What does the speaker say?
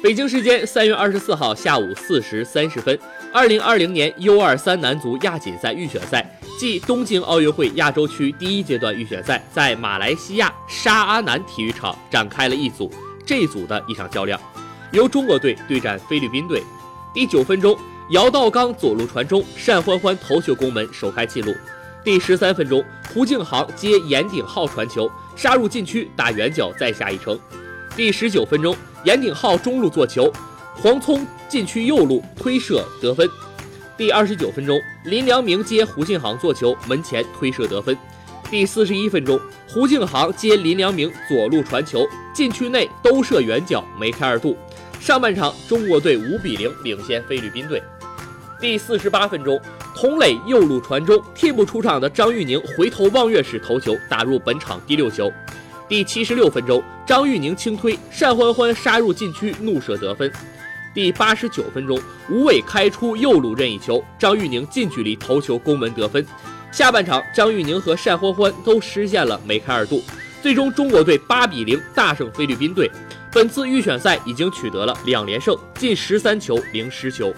北京时间三月二十四号下午四时三十分，二零二零年 U 二三男足亚锦赛预选赛暨东京奥运会亚洲区第一阶段预选赛在马来西亚沙阿南体育场展开了一组这组的一场较量，由中国队对战菲律宾队。第九分钟，姚道刚左路传中，单欢欢头球攻门首开纪录。第十三分钟，胡敬航接严鼎浩传球，杀入禁区打远角再下一城。第十九分钟，严鼎浩中路做球，黄聪禁区右路推射得分。第二十九分钟，林良铭接胡敬航做球，门前推射得分。第四十一分钟，胡敬航接林良铭左路传球，禁区内兜射远角梅开二度。上半场，中国队五比零领先菲律宾队。第四十八分钟，童磊右路传中，替补出场的张玉宁回头望月式头球打入本场第六球。第七十六分钟，张玉宁轻推，单欢欢杀入禁区怒射得分。第八十九分钟，吴伟开出右路任意球，张玉宁近距离头球攻门得分。下半场，张玉宁和单欢欢都实现了梅开二度，最终中国队八比零大胜菲律宾队。本次预选赛已经取得了两连胜，进十三球零失球。